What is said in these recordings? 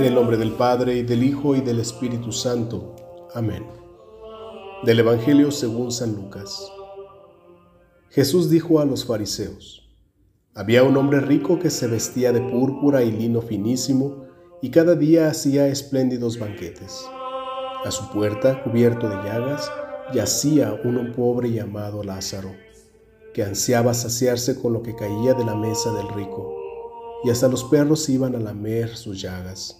En el nombre del Padre, y del Hijo, y del Espíritu Santo. Amén. Del Evangelio según San Lucas. Jesús dijo a los fariseos, Había un hombre rico que se vestía de púrpura y lino finísimo, y cada día hacía espléndidos banquetes. A su puerta, cubierto de llagas, yacía uno pobre llamado Lázaro, que ansiaba saciarse con lo que caía de la mesa del rico, y hasta los perros iban a lamer sus llagas.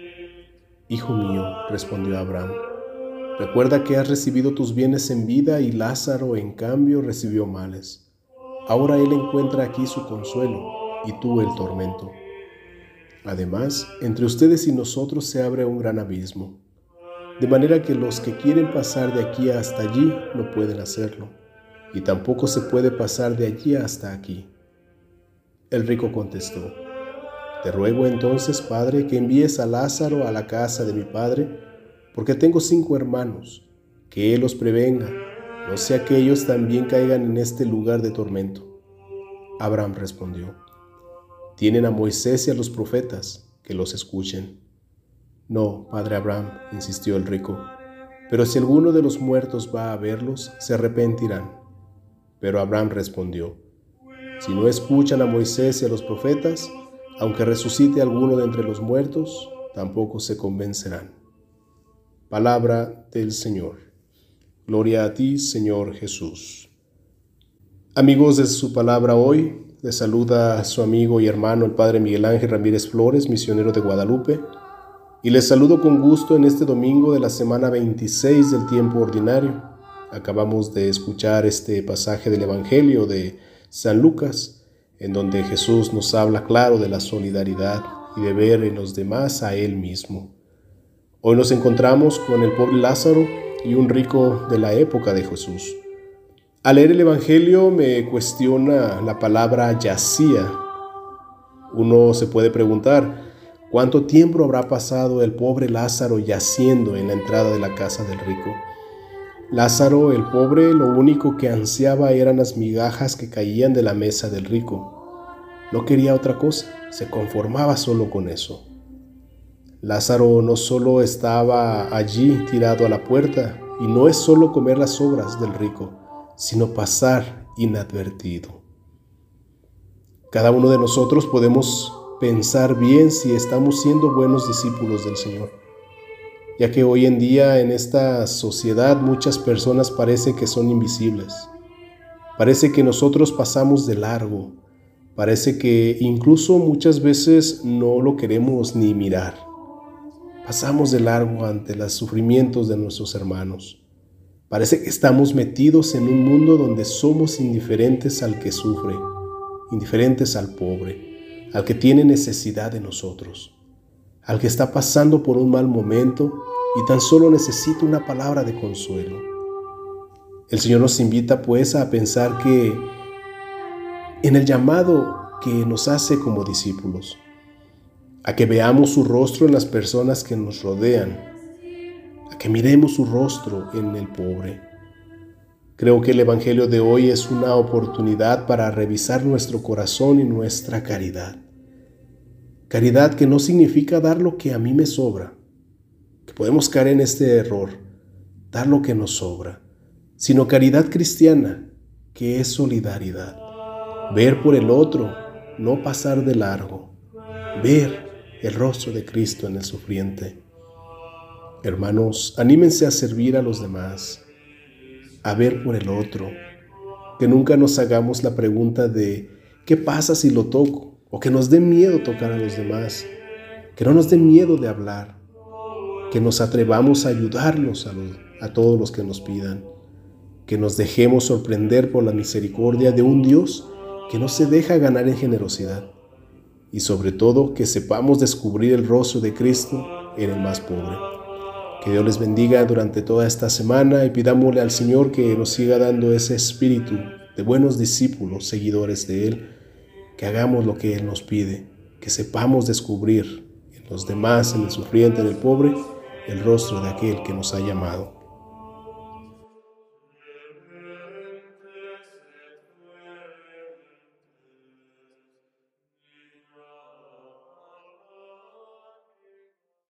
Hijo mío, respondió Abraham, recuerda que has recibido tus bienes en vida y Lázaro en cambio recibió males. Ahora él encuentra aquí su consuelo y tú el tormento. Además, entre ustedes y nosotros se abre un gran abismo de manera que los que quieren pasar de aquí hasta allí no pueden hacerlo, y tampoco se puede pasar de allí hasta aquí. El rico contestó, Te ruego entonces, Padre, que envíes a Lázaro a la casa de mi Padre, porque tengo cinco hermanos, que él los prevenga, no sea que ellos también caigan en este lugar de tormento. Abraham respondió, Tienen a Moisés y a los profetas, que los escuchen. No, padre Abraham, insistió el rico, pero si alguno de los muertos va a verlos, se arrepentirán. Pero Abraham respondió, si no escuchan a Moisés y a los profetas, aunque resucite alguno de entre los muertos, tampoco se convencerán. Palabra del Señor. Gloria a ti, Señor Jesús. Amigos de su palabra hoy, les saluda a su amigo y hermano el Padre Miguel Ángel Ramírez Flores, misionero de Guadalupe y les saludo con gusto en este domingo de la semana 26 del tiempo ordinario. Acabamos de escuchar este pasaje del Evangelio de San Lucas, en donde Jesús nos habla claro de la solidaridad y de ver en los demás a Él mismo. Hoy nos encontramos con el pobre Lázaro y un rico de la época de Jesús. Al leer el Evangelio me cuestiona la palabra yacía. Uno se puede preguntar, ¿Cuánto tiempo habrá pasado el pobre Lázaro yaciendo en la entrada de la casa del rico? Lázaro, el pobre, lo único que ansiaba eran las migajas que caían de la mesa del rico. No quería otra cosa, se conformaba solo con eso. Lázaro no solo estaba allí tirado a la puerta, y no es solo comer las obras del rico, sino pasar inadvertido. Cada uno de nosotros podemos pensar bien si estamos siendo buenos discípulos del Señor. Ya que hoy en día en esta sociedad muchas personas parece que son invisibles. Parece que nosotros pasamos de largo. Parece que incluso muchas veces no lo queremos ni mirar. Pasamos de largo ante los sufrimientos de nuestros hermanos. Parece que estamos metidos en un mundo donde somos indiferentes al que sufre, indiferentes al pobre al que tiene necesidad de nosotros, al que está pasando por un mal momento y tan solo necesita una palabra de consuelo. El Señor nos invita pues a pensar que en el llamado que nos hace como discípulos, a que veamos su rostro en las personas que nos rodean, a que miremos su rostro en el pobre. Creo que el Evangelio de hoy es una oportunidad para revisar nuestro corazón y nuestra caridad. Caridad que no significa dar lo que a mí me sobra, que podemos caer en este error, dar lo que nos sobra, sino caridad cristiana, que es solidaridad. Ver por el otro, no pasar de largo, ver el rostro de Cristo en el sufriente. Hermanos, anímense a servir a los demás, a ver por el otro, que nunca nos hagamos la pregunta de ¿qué pasa si lo toco? O que nos dé miedo tocar a los demás, que no nos dé miedo de hablar, que nos atrevamos a ayudarnos a, a todos los que nos pidan, que nos dejemos sorprender por la misericordia de un Dios que no se deja ganar en generosidad. Y sobre todo que sepamos descubrir el rostro de Cristo en el más pobre. Que Dios les bendiga durante toda esta semana y pidámosle al Señor que nos siga dando ese espíritu de buenos discípulos, seguidores de Él, que hagamos lo que Él nos pide, que sepamos descubrir en los demás, en el sufriente, en el pobre, el rostro de aquel que nos ha llamado.